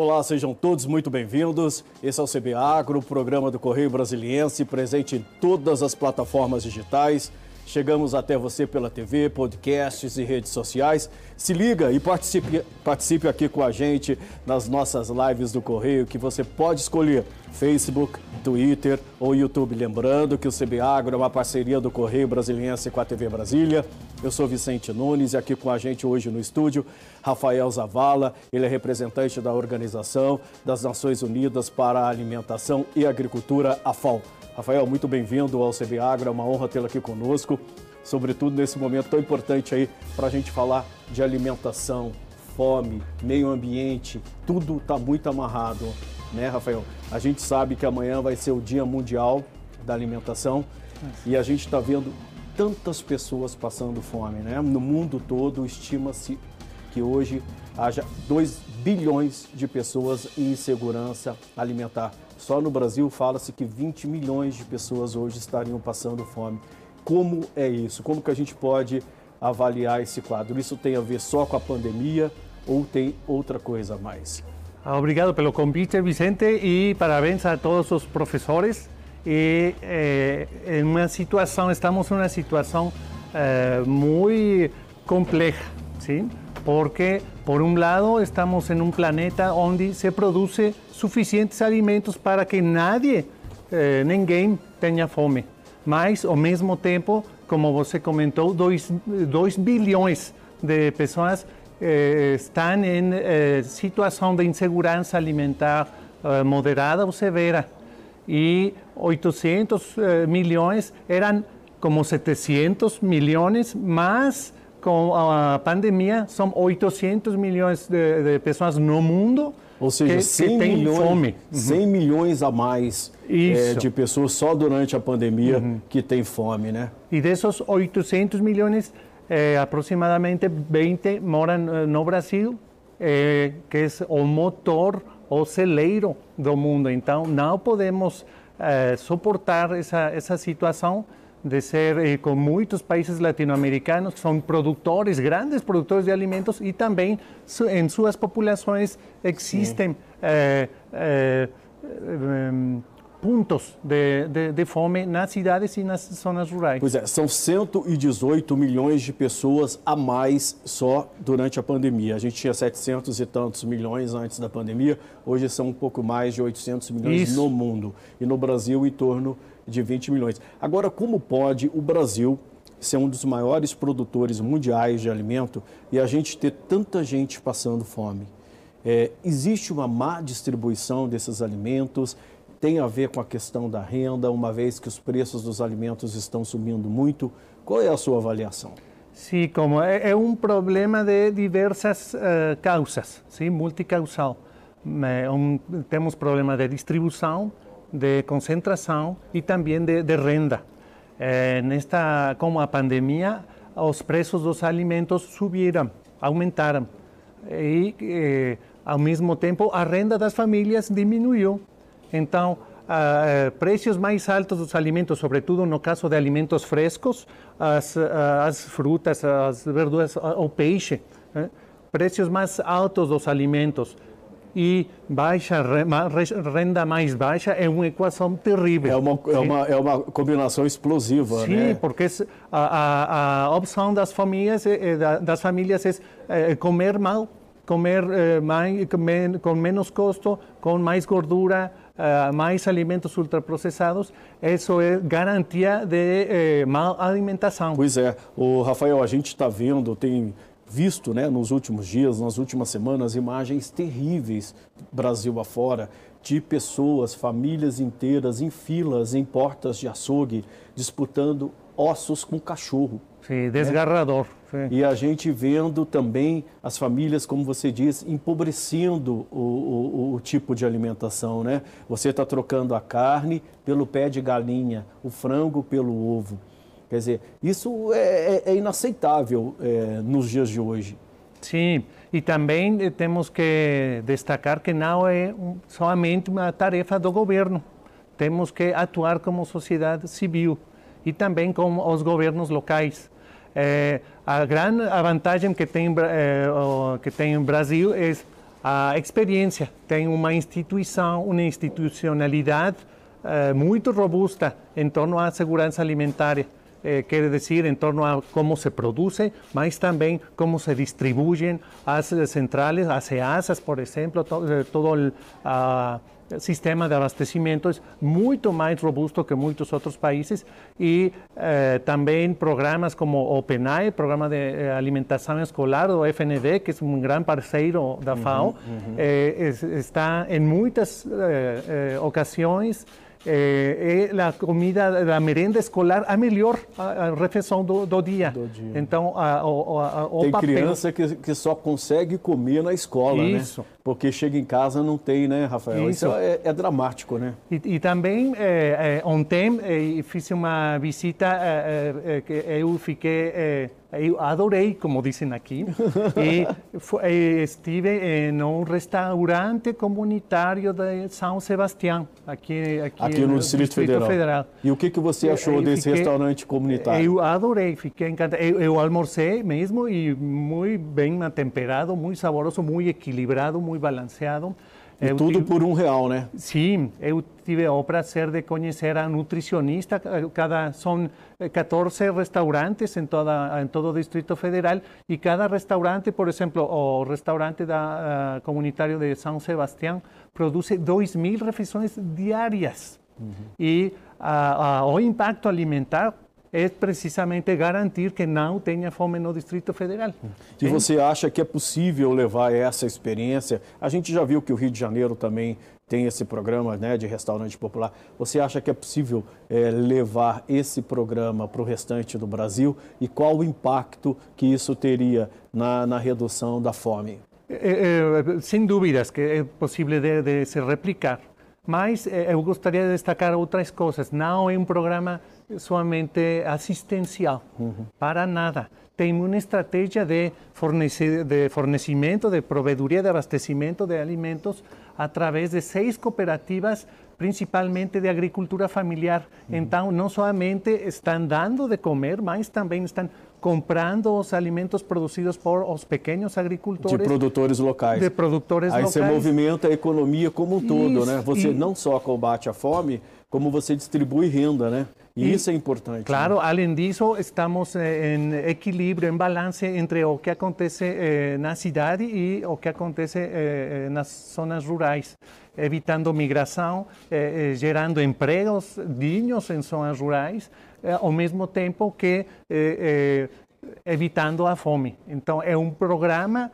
Olá, sejam todos muito bem-vindos. Esse é o CB Agro, programa do Correio Brasiliense, presente em todas as plataformas digitais. Chegamos até você pela TV, podcasts e redes sociais. Se liga e participe, participe aqui com a gente nas nossas lives do Correio, que você pode escolher Facebook, Twitter ou YouTube. Lembrando que o CB Agro é uma parceria do Correio Brasiliense com a TV Brasília. Eu sou Vicente Nunes e aqui com a gente hoje no estúdio, Rafael Zavala. Ele é representante da Organização das Nações Unidas para a Alimentação e Agricultura, a FAO. Rafael, muito bem-vindo ao CB Agro, é uma honra tê-lo aqui conosco, sobretudo nesse momento tão importante aí para a gente falar de alimentação, fome, meio ambiente, tudo está muito amarrado, né, Rafael? A gente sabe que amanhã vai ser o Dia Mundial da Alimentação e a gente está vendo tantas pessoas passando fome, né? No mundo todo estima-se que hoje haja 2 bilhões de pessoas em insegurança alimentar. Só no Brasil fala-se que 20 milhões de pessoas hoje estariam passando fome. Como é isso? Como que a gente pode avaliar esse quadro? Isso tem a ver só com a pandemia ou tem outra coisa a mais? Ah, obrigado pelo convite, Vicente, e parabéns a todos os professores. E eh, em uma situação, estamos em uma situação eh, muito complexa, sim? Porque, por um lado, estamos em um planeta onde se produz suficientes alimentos para que nadie, eh, ninguém tenha fome. Mas, ao mesmo tempo, como você comentou, 2 bilhões de pessoas eh, estão em eh, situação de insegurança alimentar eh, moderada ou severa. E 800 eh, milhões eram como 700 milhões, mas com a pandemia, são 800 milhões de, de pessoas no mundo Ou seja, que, 100, que milhões, fome. 100 milhões a mais é, de pessoas só durante a pandemia que tem fome, né? E desses 800 milhões, eh, aproximadamente 20 moram eh, no Brasil, eh, que é o motor, o celeiro do mundo. Então, não podemos suportar essa, essa situação de ser eh, com muitos países latino-americanos que são produtores, grandes produtores de alimentos e também su- em suas populações existem eh, eh, pontos de, de, de fome nas cidades e nas zonas rurais. Pois é, são 118 milhões de pessoas a mais só durante a pandemia. A gente tinha 700 e tantos milhões antes da pandemia, hoje são um pouco mais de 800 milhões Isso. no mundo. E no Brasil, em torno de 20 milhões. Agora, como pode o Brasil ser um dos maiores produtores mundiais de alimento e a gente ter tanta gente passando fome? É, existe uma má distribuição desses alimentos? Tem a ver com a questão da renda, uma vez que os preços dos alimentos estão subindo muito? Qual é a sua avaliação? Sim, como é, é um problema de diversas eh, causas, sim, multicausal. Um- temos problema de distribuição, de concentração e também de, de renda. Eh, nesta, com a pandemia, os preços dos alimentos subiram, aumentaram. E, eh, ao mesmo tempo, a renda das famílias diminuiu. Então, ah, eh, preços mais altos dos alimentos, sobretudo no caso de alimentos frescos, as, ah, as frutas, as verduras, o peixe, eh, preços mais altos dos alimentos e baixa renda mais baixa é uma equação terrível. É uma, é uma, é uma combinação explosiva, Sim, né? porque a, a- a opção das famílias, é- é da- das famílias é eh, comer mal, comer eh, mais, com men- com menos custo, com mais gordura, ah, mais alimentos ultraprocessados. Isso é garantia de eh, mal alimentação. Pois é, o Rafael, a gente está vendo, tem visto, né, nos últimos dias, nas últimas semanas, imagens terríveis Brasil afora de pessoas, famílias inteiras em filas, em portas de açougue, disputando ossos com cachorro. Sim, desgarrador. sim. E a gente vendo também as famílias, como você diz, empobrecendo o, o- o tipo de alimentação, né? Você está trocando a carne pelo pé de galinha, o frango pelo ovo. Quer dizer, isso é, é- é inaceitável é, nos dias de hoje. Sim, e também eh, temos que destacar que não é somente uma tarefa do governo. Temos que atuar como sociedade civil e também com os governos locais. Eh, a grande vantagem que tem, o- que tem o Brasil é a experiência, tem uma instituição, uma institucionalidade uh, muito robusta em torno à segurança alimentar. Eh, quer dizer, em torno a como se produz, mas também como se distribuem as centrales, as EASAs, por exemplo, todo, todo o uh, sistema de abastecimento é muito mais robusto que muitos outros países e eh, também programas como o PNAE, Programa de eh, Alimentação Escolar, do FND, que é um grande parceiro da FAO, uhum, uhum. Eh, está em muitas eh, eh, ocasiões é, é a comida a merenda escolar a melhor a, a refeição do, do, dia. do, dia. Então, a, a, o tem papel... criança que, que só consegue comer na escola, né? Isso. né? Porque chega em casa não tem, né, Rafael? Isso, Isso é, é, dramático, né? E, e também, é, ontem, fiz uma visita que eu fiquei eu adorei, como dizem aqui, e estive em um restaurante comunitário de São Sebastião, aqui, aqui, aqui no, no Distrito, Federal. Federal. E o que, que você achou eu desse fiquei, restaurante comunitário? Eu adorei, fiquei encantado. Eu, eu almocei mesmo e muito bem temperado, muito saboroso, muito equilibrado, muito balanceado. E eu tudo tive, por um real, né? Sim, eu tive o prazer de conhecer a nutricionista. Cada são 14 restaurantes em toda em todo o Distrito Federal e cada restaurante, por exemplo, o restaurante da uh, comunitário de São Sebastião produz 2 mil refeições diárias. Uhum. E uh, uh, o impacto alimentar é precisamente garantir que não tenha fome no Distrito Federal. E você acha que é possível levar essa experiência? A gente já viu que o Rio de Janeiro também tem esse programa né, de restaurante popular. Você acha que é possível é, levar esse programa para o restante do Brasil? E qual o impacto que isso teria na, na redução da fome? É, é, sem dúvidas que é possível de, de se replicar. Mas eu gostaria de destacar outras coisas. Não é um programa somente assistencial, uhum. para nada. Tem uma estratégia de, fornece, de fornecimento, de provedoria de abastecimento de alimentos através de seis cooperativas, principalmente de agricultura familiar. Uhum. Então, não somente estão dando de comer, mas também estão comprando os alimentos produzidos por os pequenos agricultores. De produtores locais. De produtores Aí locais. Você movimenta a economia como um todo, né? Você e... não só combate a fome, como você distribui renda, né? E, isso é importante. Claro, né? além disso, estamos eh, em equilíbrio, em balance entre o que acontece eh, na cidade e o que acontece eh, eh nas zonas rurais, evitando migração, eh, eh, gerando empregos dignos em zonas rurais, ao mesmo tempo que evitando a fome. Então, é um programa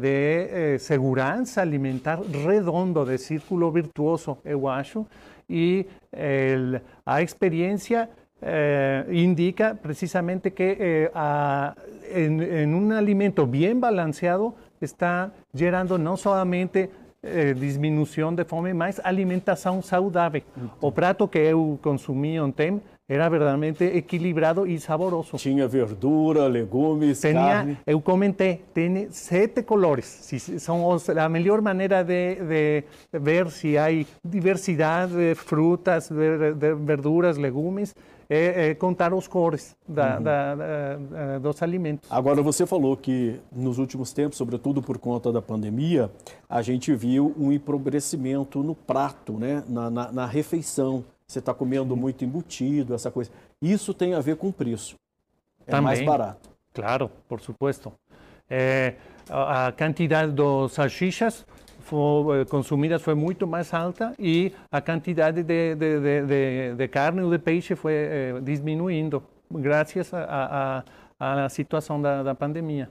de segurança alimentar redondo, de círculo virtuoso, eu acho, y el, a experiencia eh, indica precisamente que eh, a, en, en, un alimento bien balanceado está gerando no solamente eh, disminuição de fome, mas alimentação saudável. O prato que eu consumi ontem era verdadeiramente equilibrado e saboroso. Tinha verdura, legumes, Tinha, carne. Eu comentei, tem sete colores. São os, a melhor maneira de, de, ver se há diversidade de frutas, de, de verduras, legumes, é, é, contar os cores da, uhum. da, da, dos alimentos. Agora, você falou que nos últimos tempos, sobretudo por conta da pandemia, a gente viu um empobrecimento no prato, né? na, na, na refeição você está comendo muito embutido, essa coisa. Isso tem a ver com o preço. É Também, mais barato. Claro, por supuesto. É, a quantidade de salsichas foi, consumidas foi muito mais alta e a quantidade de, de, de, de carne ou de peixe foi é, diminuindo, graças à situação da, da pandemia.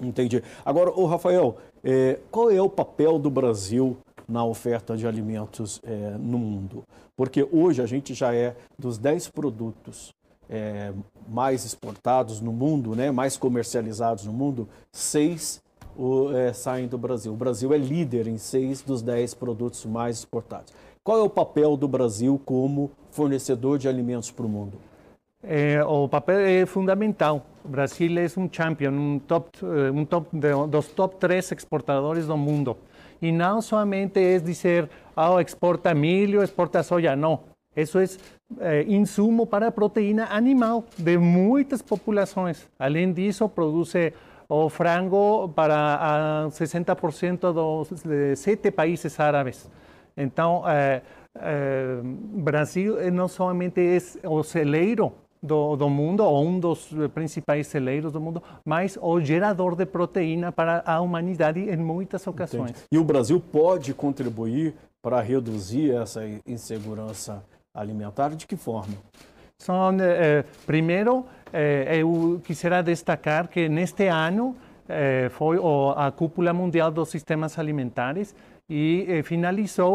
Entendi. Agora, o Rafael, é, qual é o papel do Brasil na oferta de alimentos é, no mundo. Porque hoje a gente já é dos 10 produtos é, mais exportados no mundo, né, mais comercializados no mundo, seis o, é, saem do Brasil. O Brasil é líder em seis dos 10 produtos mais exportados. Qual é o papel do Brasil como fornecedor de alimentos para o mundo? É, o papel é fundamental. O Brasil é um champion, um top, um top dos top três exportadores do mundo. Y no solamente es decir, oh, exporta milho, exporta soja, no. Eso es eh, insumo para proteína animal de muitas populações. Além disso, produz o frango para 60% dos de sete países árabes. Então, é, é, Brasil não somente é o celeiro do, do, mundo, ou um dos principais celeiros do mundo, mas o gerador de proteína para a humanidade em muitas ocasiões. Entendi. E o Brasil pode contribuir para reduzir essa insegurança alimentar? De que forma? São, eh, primeiro, eh, eu quisiera destacar que neste ano eh, foi a cúpula mundial dos sistemas alimentares e eh,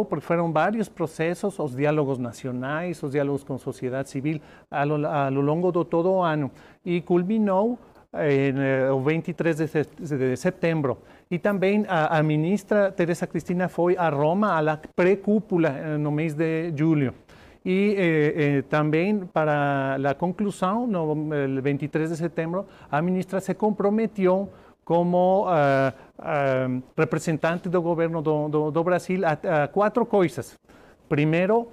porque foram vários processos, os diálogos nacionais, os diálogos com a sociedade civil, ao, ao longo de todo o ano, e culminou em eh, o 23 de, de setembro. E também a, a, ministra Teresa Cristina foi a Roma, à pré-cúpula, eh, no mês de julho. E eh, eh, também, para a conclusão, no 23 de setembro, a ministra se comprometeu como uh, uh, representante do governo do, do, do Brasil a, a, quatro coisas. Primeiro,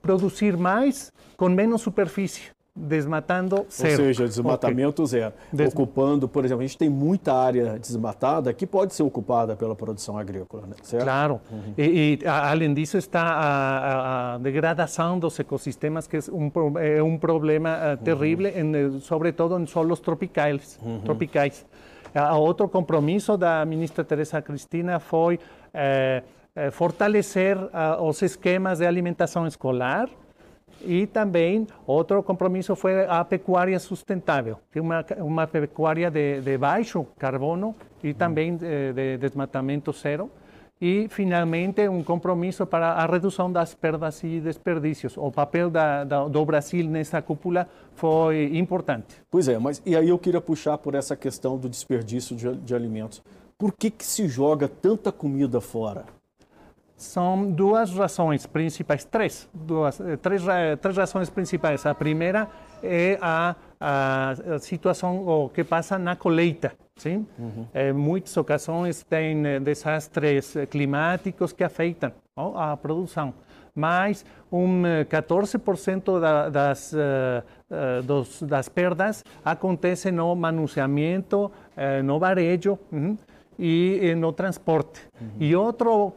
produzir mais com menos superfície, desmatando zero. Ou seja, desmatamento okay. zero. Des... Ocupando, por exemplo, a gente tem muita área desmatada que pode ser ocupada pela produção agrícola, né? certo? Claro. Uhum. E, e, além disso está a, a, degradação dos ecossistemas, que é um, é um problema uh, terrível, uhum. em, sobretudo em solos tropicais. Uhum. tropicais. Outro compromisso da ministra Teresa Cristina foi eh, eh, fortalecer os esquemas de alimentação escolar e também outro compromisso foi a pecuária sustentável, que é uma, uma pecuária de, de baixo carbono e também de, de desmatamento zero e, finalmente, um compromisso para a redução das perdas e desperdícios. O papel da, da, do Brasil nessa cúpula foi importante. Pois é, mas e aí eu queria puxar por essa questão do desperdício de, de alimentos. Por que, que se joga tanta comida fora? São duas razões principais, três, duas, eh, três, três razões principais. A primeira é a, a, a situação o que passa na colheita. Sim? Uhum. Em muitas ocasiões tem eh, desastres climáticos que afetam oh, a produção, mas um 14% eh, da, das, uh, dos, das perdas acontece no manuseamento, uh, no varejo uh, e no transporte. Uhum. E outro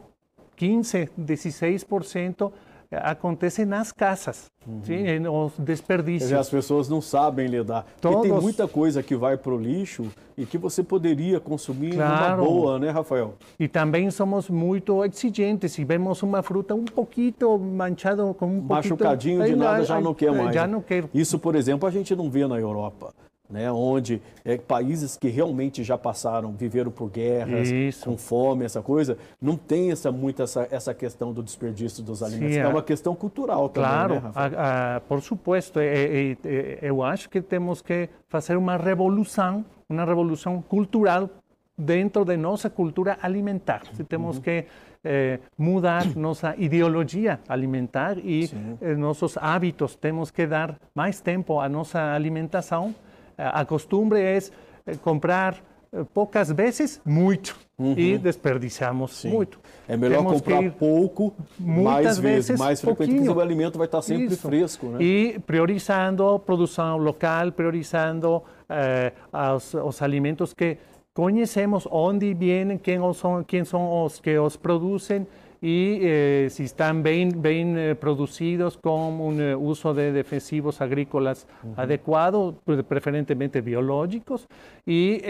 15, 16% acontece nas casas, uhum. sim, os desperdícios. Dizer, as pessoas não sabem lidar. Todos... Porque tem muita coisa que vai para o lixo e que você poderia consumir claro. numa boa, né, Rafael? E também somos muito exigentes. Se vemos uma fruta um pouquinho manchada com um Machucadinho de nada, já não quer mais. Já não quer. Isso, por exemplo, a gente não vê na Europa né, onde é, países que realmente já passaram, viveram por guerras, Isso. com fome, essa coisa, não tem essa, muito essa, essa questão do desperdício dos alimentos. Sim, é, é uma questão cultural também, claro, né? A, a, por supuesto. É, é, eu acho que temos que fazer uma revolução, uma revolução cultural dentro de nossa cultura alimentar. Temos uhum. que eh, mudar nossa ideologia alimentar e eh, nossos hábitos. Temos que dar mais tempo à nossa alimentação a costumbre es eh, comprar eh, poucas vezes muito uhum. e desperdiçamos Sim. muito. É melhor Temos comprar pouco, mais vezes, mais frequente, porque o alimento vai estar sempre Isso. fresco. Né? E priorizando produção local, priorizando eh, os, os, alimentos que conhecemos, onde vêm, quem são, quem são os que os produzem y eh, si están bien, bien eh, producidos con un eh, uso de defensivos agrícolas uh -huh. adecuado, preferentemente biológicos, y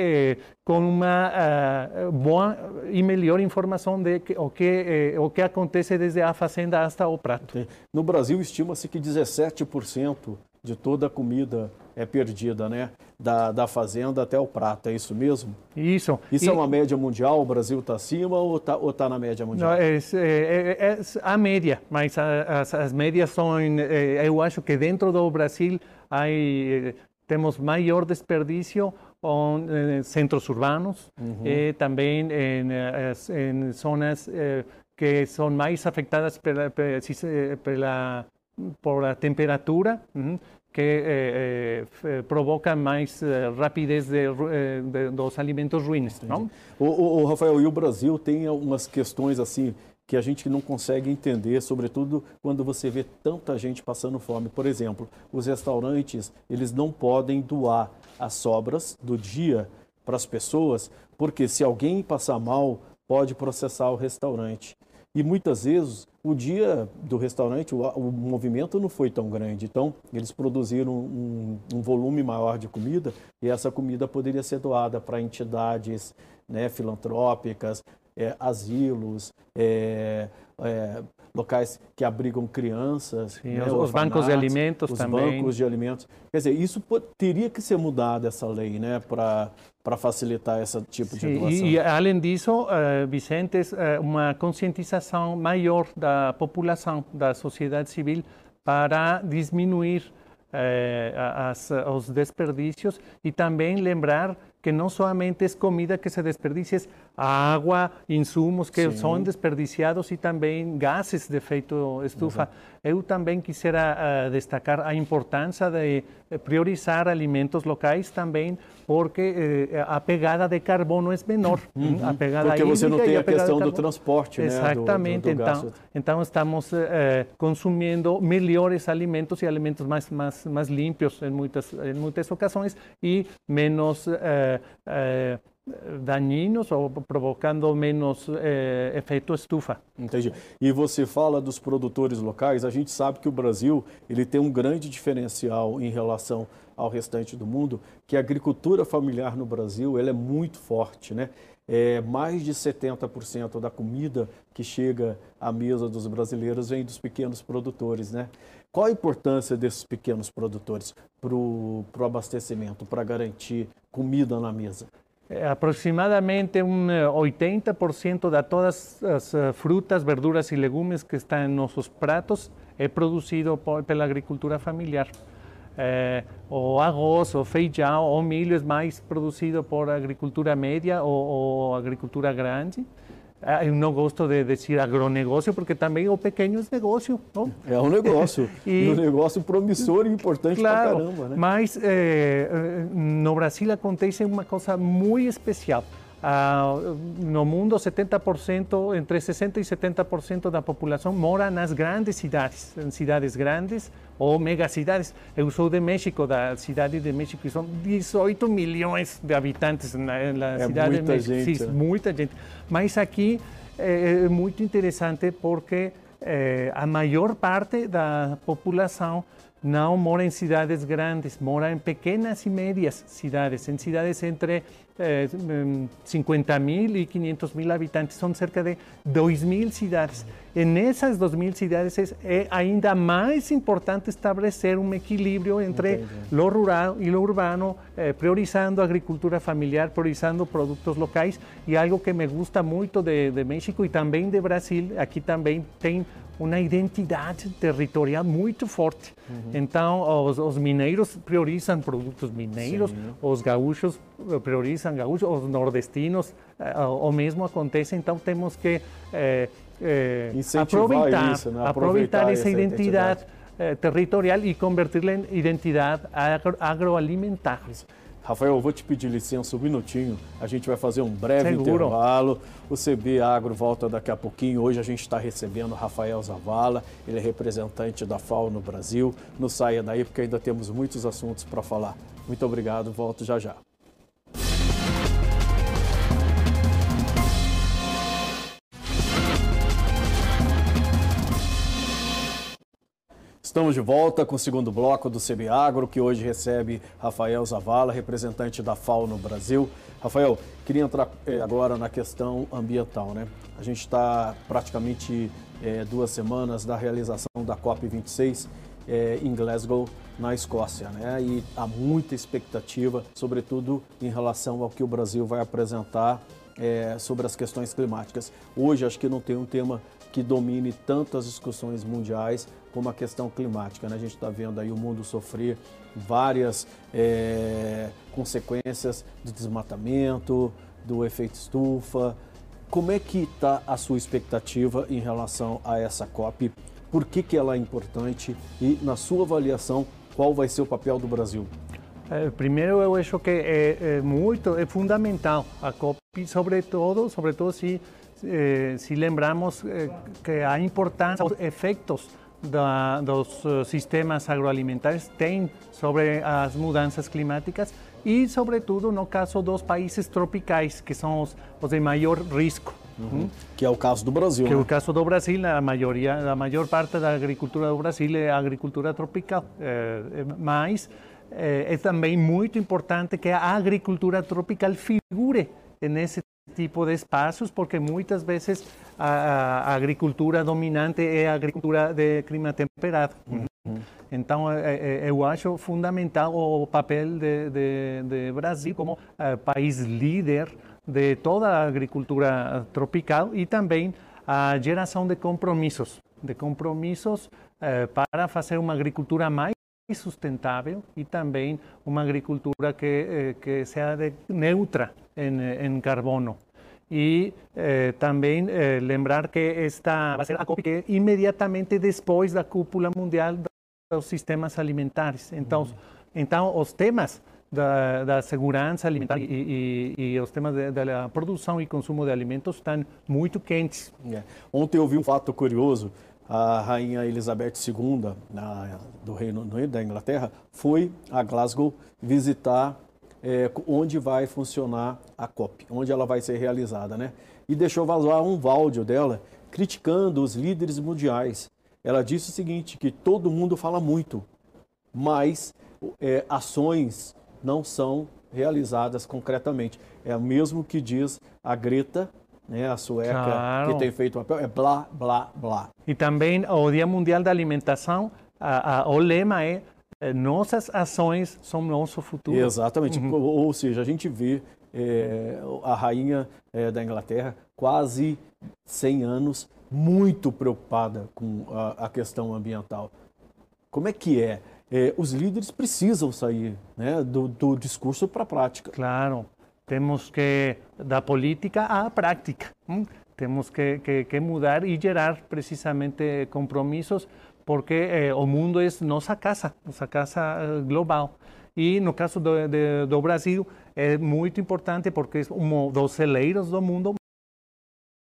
con uma uh, boa e melhor informação de que, o, que, o que acontece desde a fazenda hasta o prato. No Brasil, estima-se que 17% de toda a comida é perdida, né? Da, da fazenda até o prato, é isso mesmo? Isso. Isso é e... é uma média mundial? O Brasil está acima ou está ou tá na média mundial? Não, é, é, é, é, a média, mas as, as médias são, é, eu acho que dentro do Brasil hay, temos maior desperdício em centros urbanos uhum. e também em, em zonas que são mais afetadas pela, pela, por a temperatura. Uhum que eh, eh, provoca mais eh, rapidez de, eh, de, dos alimentos ruins, não? O, o, Rafael, e o Brasil tem algumas questões assim que a gente não consegue entender, sobretudo quando você vê tanta gente passando fome. Por exemplo, os restaurantes, eles não podem doar as sobras do dia para as pessoas, porque se alguém passar mal, pode processar o restaurante. E muitas vezes o dia do restaurante, o, o movimento não foi tão grande. Então, eles produziram um, um, volume maior de comida e essa comida poderia ser doada para entidades né, filantrópicas, é, asilos, é, é, locais que abrigam crianças. Sim, né, os, bancos de alimentos os também. Os bancos de alimentos. Quer dizer, isso teria que ser mudado, essa lei, né, para para facilitar esse tipo de doação. E, além disso, uh, Vicente, uma conscientização maior da população, da sociedade civil, para diminuir uh, as, os desperdícios e também lembrar que não somente é comida que se desperdicia, é água, insumos que Sim. são desperdiciados e também gases de efeito estufa. Eu também quisiera uh, destacar a importância de priorizar alimentos locais também, porque eh, a pegada de carbono é menor. Uhum. A pegada porque você não tem a, a questão do transporte, Exatamente. né? Do, do, do então, então, estamos eh, consumindo melhores alimentos e alimentos mais, mais, mais limpos em muitas, em muitas ocasiões e menos eh, eh, daninhos ou provocando menos eh, efeito estufa. Entendi. E você fala dos produtores locais, a gente sabe que o Brasil ele tem um grande diferencial em relação ao restante do mundo, que a agricultura familiar no Brasil ela é muito forte, né? É, mais de 70% da comida que chega à mesa dos brasileiros vem dos pequenos produtores, né? Qual a importância desses pequenos produtores para o abastecimento, para garantir comida na mesa? É, aproximadamente um 80% de todas as eh, frutas, verduras e legumes que estão em nossos pratos é produzido por, pela agricultura familiar. É, o arroz, o feijão, o milho é mais produzido por agricultura média ou, ou agricultura grande. Eu não gosto de dizer agronegócio, porque também o pequeno é negócio. Não? É um negócio. e, um negócio promissor e importante claro, para caramba. Né? Mas eh, no Brasil acontece uma coisa muito especial. Uh, no mundo, 70%, entre 60% e 70% da população mora nas grandes cidades, em cidades grandes ou megacidades. Eu sou de México, da cidade de México, e são 18 milhões de habitantes na, na é cidade de México. Gente, Sim, muita gente. Mas aqui é, é muito interessante porque é, a maior parte da população não mora em cidades grandes, mora em pequenas e médias cidades, em cidades entre eh, 50 mil e 500 mil habitantes, são cerca de 2 mil cidades. E nessas 2 mil cidades é ainda mais importante estabelecer um equilíbrio entre o rural e o urbano, eh, priorizando a agricultura familiar, priorizando produtos locais, e algo que me gusta muito de, de México e também de Brasil, aqui também tem uma identidade territorial muito forte. Uhum. Então, os, os, mineiros priorizam produtos mineiros, Sim. os gaúchos priorizam gaúchos, os nordestinos, o mesmo acontece. Então, temos que eh, eh, aproveitar, isso, né? aproveitar, aproveitar, essa, essa identidade, identidade. Eh, territorial e convertê-la em identidade agro agroalimentar. Rafael, eu vou te pedir licença um minutinho. A gente vai fazer um breve Seguro. intervalo. O CB Agro volta daqui a pouquinho. Hoje a gente está recebendo Rafael Zavala, ele é representante da FAO no Brasil. Não saia daí porque ainda temos muitos assuntos para falar. Muito obrigado, volto já já. Estamos de volta com o segundo bloco do CB Agro, que hoje recebe Rafael Zavala, representante da FAO no Brasil. Rafael, queria entrar eh, agora na questão ambiental, né? A gente está praticamente é, duas semanas da realização da COP26 é, em Glasgow, na Escócia, né? E há muita expectativa, sobretudo em relação ao que o Brasil vai apresentar é, sobre as questões climáticas. Hoje acho que não tem um tema que domine tanto as discussões mundiais como a questão climática. Né? A gente está vendo aí o mundo sofrer várias é, consequências do desmatamento, do efeito estufa. Como é que está a sua expectativa em relação a essa COP? Por que, que ela é importante e, na sua avaliação, qual vai ser o papel do Brasil? É, primeiro, eu acho que é, é, muito, é fundamental a COP, sobretudo, sobretudo se, eh, se lembramos eh, que a importância dos efeitos da, dos uh, sistemas agroalimentares têm sobre as mudanças climáticas e, sobretudo, no caso dos países tropicais, que são os, os de maior risco. Uhum. Que é o caso do Brasil. Que né? é o caso do Brasil, a maioria, a maior parte da agricultura do Brasil é agricultura tropical. É, mas é, é também muito importante que a agricultura tropical figure nesse tipo de espaços, porque muitas vezes a, a agricultura dominante é a agricultura de clima temperado. Uhum. Então, eu acho fundamental o papel de, de, de Brasil como uh, país líder de toda a agricultura tropical e também a geração de compromissos, de compromissos uh, para fazer uma agricultura mais sustentável e também uma agricultura que, uh, que seja neutra em, em carbono. E eh, também eh, lembrar que esta vai ser a COP que imediatamente depois da cúpula mundial dos sistemas alimentares. Então, uhum. então os temas da, da segurança alimentar e, e, e, os temas da produção e consumo de alimentos estão muito quentes. É. Ontem eu vi um fato curioso. A rainha Elizabeth II na, do Reino Unido, da Inglaterra, foi a Glasgow visitar é, onde vai funcionar a COP, onde ela vai ser realizada, né? E deixou vazar um áudio dela criticando os líderes mundiais. Ela disse o seguinte, que todo mundo fala muito, mas é, ações não são realizadas concretamente. É o mesmo que diz a Greta, né, a sueca, claro. que tem feito papel, é blá, blá, blá. E também o Dia Mundial da Alimentação, a, a, o lema é é, nossas ações são nosso futuro. Exatamente. Uhum. Ou, ou, seja, a gente vê é, a rainha é, da Inglaterra quase 100 anos muito preocupada com a, a questão ambiental. Como é que é? é os líderes precisam sair né, do, do discurso para a prática. Claro, temos que da política à prática. Hum? Temos que, que, que mudar e gerar precisamente compromissos porque eh, o mundo é nossa casa, nossa casa eh, global. E no caso do, de, do Brasil é muito importante porque é um dos celeiros do mundo,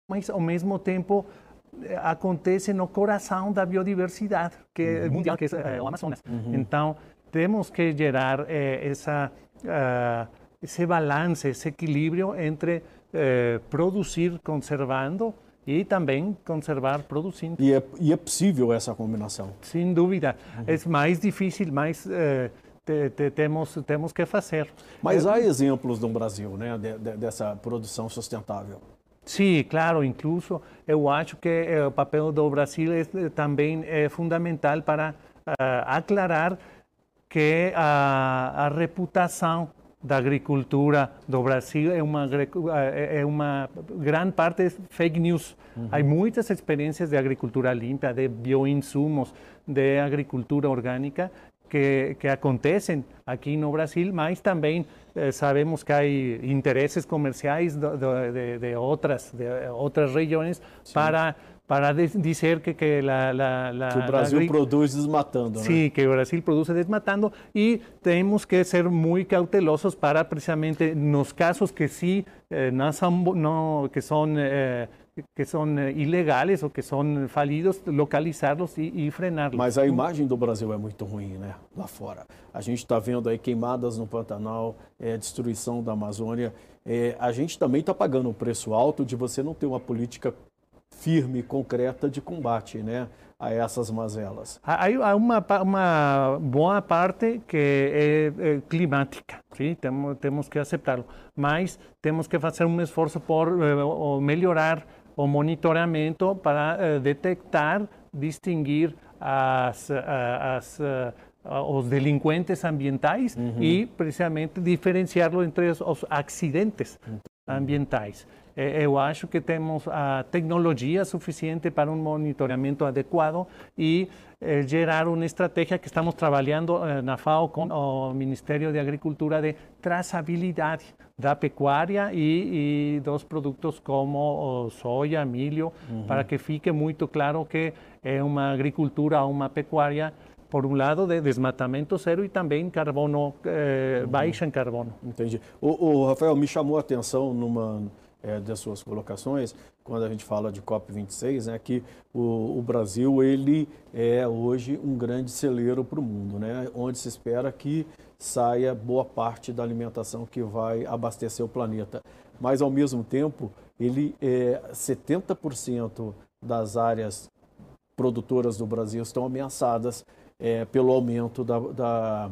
mas ao mesmo tempo eh, acontece no coração da biodiversidade que uhum. mundial, que é, o Amazonas. Uhum. Então temos que gerar eh, essa uh, esse balance, esse equilíbrio entre eh, produzir conservando e também conservar produzindo. E é, e é possível essa combinação? Sem dúvida. Uhum. É mais difícil, mas te, te, temos, temos que fazer. Mas há exemplos no Brasil né, de, de, dessa produção sustentável? Sim, claro, incluso eu acho que eh, o papel do Brasil é, também é fundamental para uh, aclarar que a, a reputação da agricultura do Brasil é uma é uma grande parte fake news. Uhum. Há muitas experiências de agricultura limpa, de bioinsumos, de agricultura orgânica que, que acontecem aqui no Brasil, mas também eh, sabemos que há interesses comerciais de, de, de outras de outras regiões Sim. para para dizer que, que, la, la, la, que o Brasil produz desmatando. Sim, né? que o Brasil produz desmatando e temos que ser muito cautelosos para precisamente nos casos que sim eh, não são, não, que são eh, que são ilegais ou que são falidos, localizá-los e, e frená-los. Mas a imagem do Brasil é muito ruim, né? Lá fora. A gente está vendo aí queimadas no Pantanal, é, destruição da Amazônia. É, a gente também está pagando um preço alto de você não ter uma política firme, concreta de combate né, a essas mazelas? Há uma, uma boa parte que é, é climática, sim? temos, temos que aceitá-lo, mas temos que fazer um esforço por uh, melhorar o monitoramento para uh, detectar, distinguir as, as os delinquentes ambientais uhum. e precisamente diferenciá-lo entre os, os acidentes uhum. ambientais. Eh, eu acho que temos a tecnologia suficiente para um monitoramento adequado e eh, gerar uma estratégia que estamos trabalhando eh, na FAO com o Ministério de Agricultura de traçabilidade da pecuária e, e dos produtos como soja, milho, uhum. para que fique muito claro que é uma agricultura, uma pecuária por um lado, de desmatamento zero e também carbono, eh, uhum. baixa em carbono. Entendi. O, o, Rafael, me chamou a atenção numa é, das suas colocações, quando a gente fala de COP26, é que o, o, Brasil ele é hoje um grande celeiro para o mundo, né? onde se espera que saia boa parte da alimentação que vai abastecer o planeta. Mas, ao mesmo tempo, ele é 70% das áreas produtoras do Brasil estão ameaçadas é, pelo aumento da, da,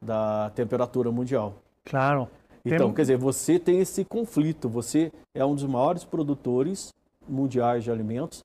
da, temperatura mundial. Claro. Então, tem... quer dizer, você tem esse conflito, você é um dos maiores produtores mundiais de alimentos,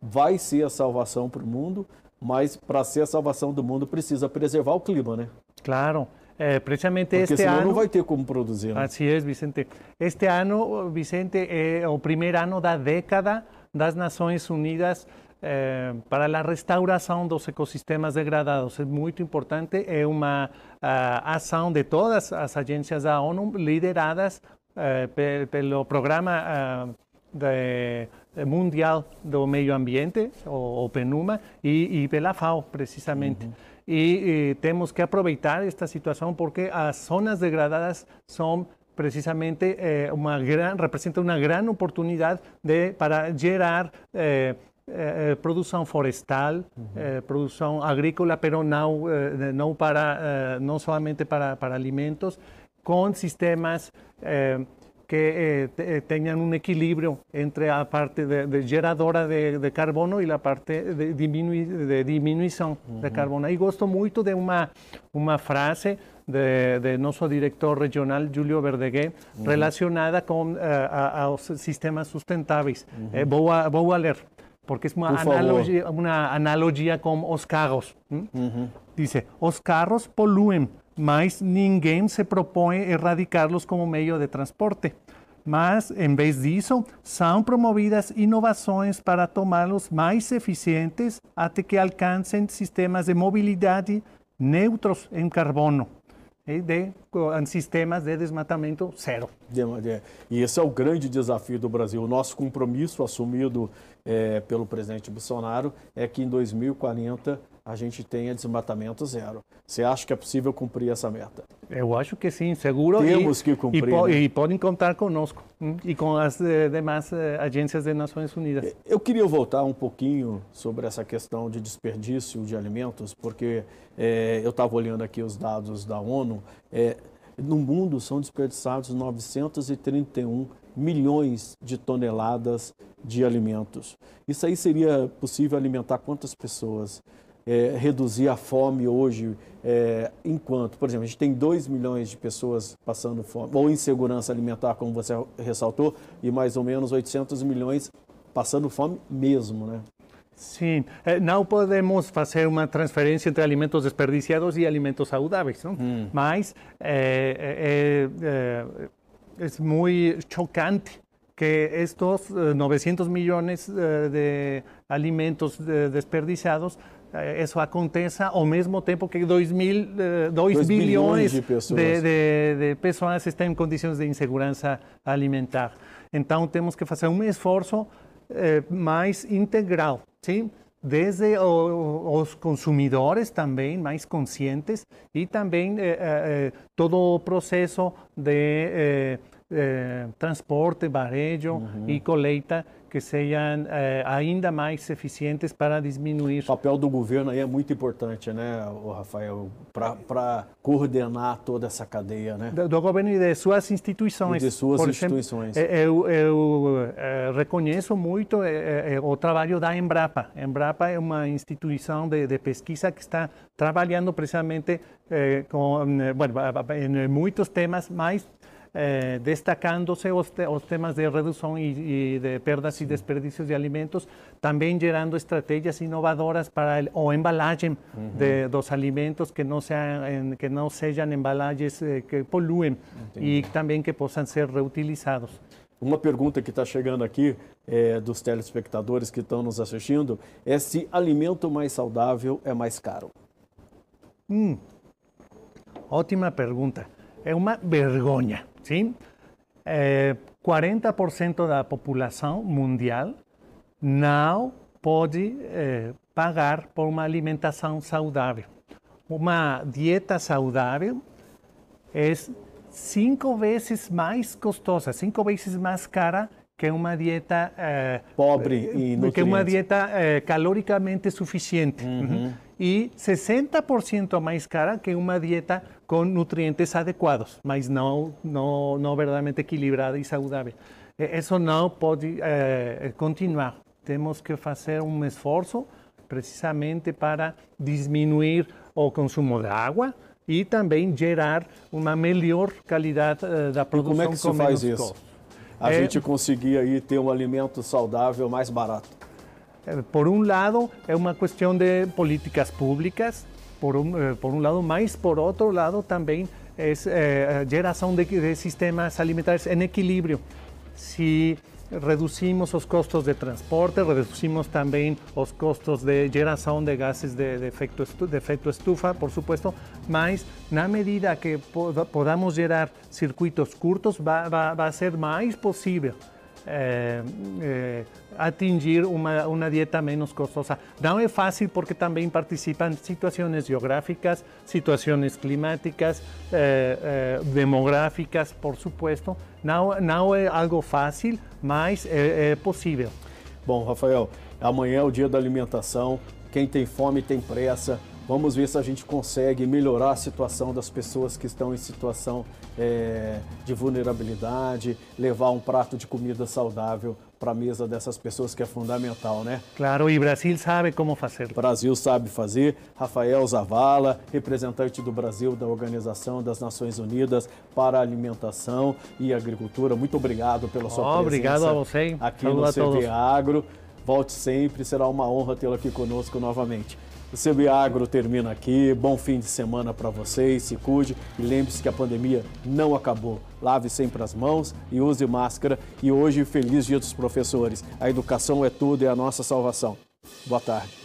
vai ser a salvação para o mundo, mas para ser a salvação do mundo precisa preservar o clima, né? Claro. É, precisamente Porque este senão ano. não vai ter como produzir. Né? Assim é, Vicente. Este ano, Vicente, é o primeiro ano da década das Nações Unidas eh, para a restauração dos ecossistemas degradados. É muito importante, é uma uh, ação de todas as agências da ONU lideradas uh, pelo Programa uh, de, Mundial do Meio Ambiente, o, o PNUMA, e, e pela FAO, precisamente. Uhum. E, e temos que aproveitar esta situação porque as zonas degradadas são precisamente eh, uma gran, representa uma grande oportunidade de, para gerar eh, eh, eh, produção florestal, uhum. eh, produção agrícola, pero não, eh, não, para, não somente para, para alimentos, com sistemas que tenham um equilíbrio entre a parte de, de geradora de, de, carbono e a parte de, diminui, de diminuição uhum. de carbono. E gosto muito de uma, uma frase de, de nosso diretor regional, Júlio Verdeguer, uhum. relacionada com uh, aos sistemas sustentáveis. Uhum. vou, a, vou a ler porque es una analogía, una analogía con os carros. Dice, os carros poluen, mas ninguém se propõe erradicá-los como meio de transporte. Mas, em vez disso, são promovidas inovações para torná-los mais eficientes até que alcancem sistemas de mobilidade neutros em carbono de sistemas de desmatamento zero. E esse é o grande desafio do Brasil. O nosso compromisso assumido é, pelo presidente Bolsonaro é que em 2040 a gente tenha desmatamento zero. Você acha que é possível cumprir essa meta? Eu acho que sim, seguro. Temos e, que cumprir. E, po, né? e, podem contar conosco hein? e com as eh, demais eh, agências das Nações Unidas. Eu queria voltar um pouquinho sobre essa questão de desperdício de alimentos, porque eh, eu estava olhando aqui os dados da ONU. no mundo são desperdiçados 931 milhões de toneladas de alimentos. Isso aí seria possível alimentar quantas pessoas? É, reduzir a fome hoje, é, enquanto, por exemplo, a gente tem 2 milhões de pessoas passando fome, ou insegurança alimentar, como você ressaltou, e mais ou menos 800 milhões passando fome mesmo, né? Sim, é, não podemos fazer uma transferência entre alimentos desperdiciados e alimentos saudáveis, não? Hum. mas é, é, es muy chocante que estos 900 eh, millones eh, de alimentos eh, desperdiciados isso aconteça ao mesmo tempo que 2, mil, 2 bilhões de pessoas. De, de, de pessoas estão em condições de insegurança alimentar. Então, temos que fazer um esforço eh, mais integral, sim? desde o, os consumidores também mais conscientes e também eh, eh, todo o processo de eh, transporte, varejo uhum. e colheita que sejam eh, ainda mais eficientes para diminuir. O papel do governo aí é muito importante, né, Rafael, para coordenar toda essa cadeia, né? Do, do, governo e de suas instituições. E de suas Por instituições. Exemplo, eu, eu eh, reconheço muito eh, eh, o trabalho da Embrapa. Embrapa é uma instituição de, de pesquisa que está trabalhando precisamente com, bueno, em muitos temas, mais eh, destacándose os, te, os, temas de redução e, e de perdas e desperdícios de alimentos, também gerando estratégias inovadoras para el, o embalagem uhum. de, dos alimentos que não, sejam, que não sejam embalagens eh, que poluem Entendi. e também que possam ser reutilizados. Uma pergunta que está chegando aqui é, dos telespectadores que estão nos assistindo é se alimento mais saudável é mais caro. Hum, ótima pergunta. É uma vergonha. ¿Sí? Eh, 40% da população mundial não pode eh, pagar por uma alimentação saudável. Uma dieta saudável é cinco vezes mais custosa, cinco vezes mais cara que uma dieta eh, pobre e que uma dieta eh, caloricamente suficiente. Uhum. E 60% mais cara que uma dieta com nutrientes adequados, mas não, não, não verdadeiramente equilibrada e saudável. Isso não pode eh, continuar. Temos que fazer um esforço precisamente para diminuir o consumo de água e também gerar uma melhor qualidade uh, da produção. E como é que se faz isso? A é, gente conseguir aí ter um alimento saudável mais barato. Eh, por um lado, é uma questão de políticas públicas, por um, eh, por um lado, mas por outro lado também é a geração de, de sistemas alimentares em equilíbrio. Se reduzimos os costos de transporte, reduzimos também os costos de geração de gases de, de, efeito, de efeito estufa, por supuesto, mas na medida que podamos gerar circuitos curtos, vai, vai, vai ser mais possível é, é, atingir uma, uma dieta menos custosa. Não é fácil porque também participam situações geográficas, situações climáticas, é, demográficas, por supuesto. Não, não é algo fácil, mas é, é possível. Bom, Rafael, amanhã é o dia da alimentação. Quem tem fome tem pressa. Vamos ver se a gente consegue melhorar a situação das pessoas que estão em situação é, de vulnerabilidade, levar um prato de comida saudável para a mesa dessas pessoas que é fundamental, né? Claro, e Brasil sabe como fazer. Brasil sabe fazer. Rafael Zavala, representante do Brasil da Organização das Nações Unidas para a Alimentação e Agricultura. Muito obrigado pela sua oh, presença. Obrigado a você. Aqui Saúde no CV Agro. Volte sempre, será uma honra tê-lo aqui conosco novamente. O CB Agro termina aqui. Bom fim de semana para vocês. Se cuide e lembre-se que a pandemia não acabou. Lave sempre as mãos e use máscara. E hoje, feliz Dia dos Professores. A educação é tudo e é a nossa salvação. Boa tarde.